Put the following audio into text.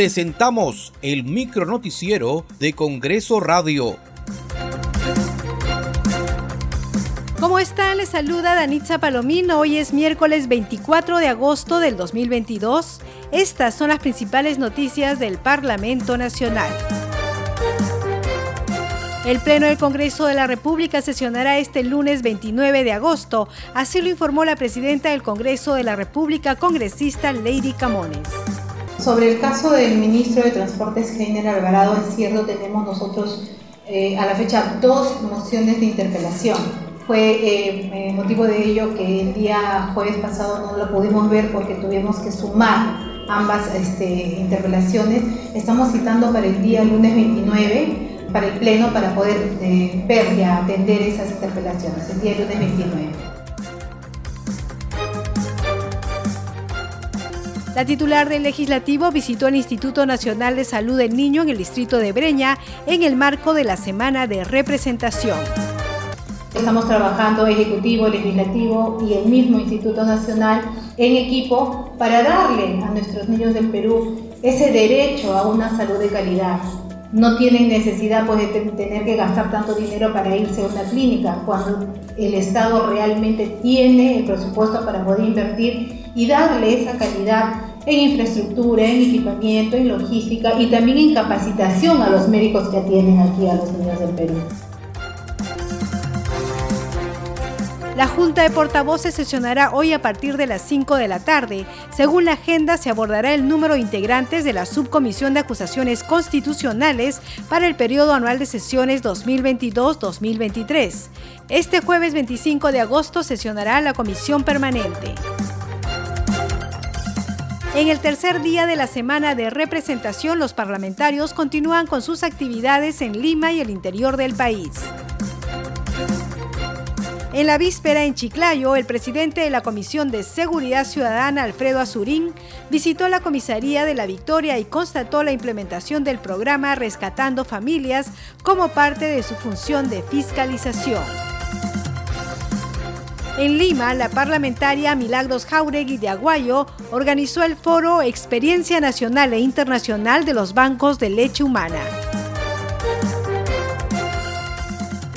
presentamos el micro noticiero de Congreso Radio. ¿Cómo están? Les saluda Danitza Palomino. Hoy es miércoles 24 de agosto del 2022. Estas son las principales noticias del Parlamento Nacional. El Pleno del Congreso de la República sesionará este lunes 29 de agosto, así lo informó la presidenta del Congreso de la República, congresista Lady Camones. Sobre el caso del ministro de Transportes, Heiner Alvarado, es cierto, tenemos nosotros eh, a la fecha dos mociones de interpelación. Fue eh, eh, motivo de ello que el día jueves pasado no lo pudimos ver porque tuvimos que sumar ambas este, interpelaciones. Estamos citando para el día lunes 29 para el Pleno para poder ver y atender esas interpelaciones, el día lunes 29. La titular del legislativo visitó el Instituto Nacional de Salud del Niño en el distrito de Breña en el marco de la semana de representación. Estamos trabajando ejecutivo, legislativo y el mismo Instituto Nacional en equipo para darle a nuestros niños del Perú ese derecho a una salud de calidad, no tienen necesidad pues, de tener que gastar tanto dinero para irse a una clínica, cuando el Estado realmente tiene el presupuesto para poder invertir y darle esa calidad en infraestructura, en equipamiento, en logística y también en capacitación a los médicos que atienden aquí a los niños del Perú. La Junta de Portavoces sesionará hoy a partir de las 5 de la tarde. Según la agenda, se abordará el número de integrantes de la Subcomisión de Acusaciones Constitucionales para el periodo anual de sesiones 2022-2023. Este jueves 25 de agosto sesionará la Comisión Permanente. En el tercer día de la semana de representación, los parlamentarios continúan con sus actividades en Lima y el interior del país. En la víspera en Chiclayo, el presidente de la Comisión de Seguridad Ciudadana, Alfredo Azurín, visitó la comisaría de la Victoria y constató la implementación del programa Rescatando Familias como parte de su función de fiscalización. En Lima, la parlamentaria Milagros Jauregui de Aguayo organizó el foro Experiencia Nacional e Internacional de los Bancos de Leche Humana.